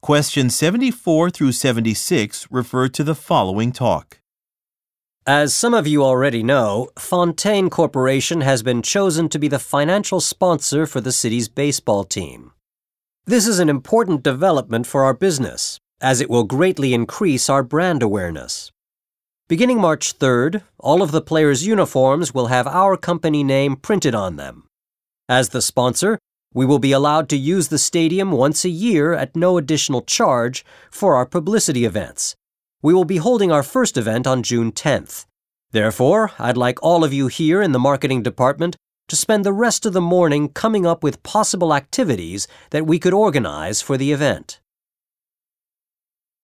Questions 74 through 76 refer to the following talk. As some of you already know, Fontaine Corporation has been chosen to be the financial sponsor for the city's baseball team. This is an important development for our business, as it will greatly increase our brand awareness. Beginning March 3rd, all of the players' uniforms will have our company name printed on them. As the sponsor, we will be allowed to use the stadium once a year at no additional charge for our publicity events. We will be holding our first event on June 10th. Therefore, I'd like all of you here in the marketing department to spend the rest of the morning coming up with possible activities that we could organize for the event.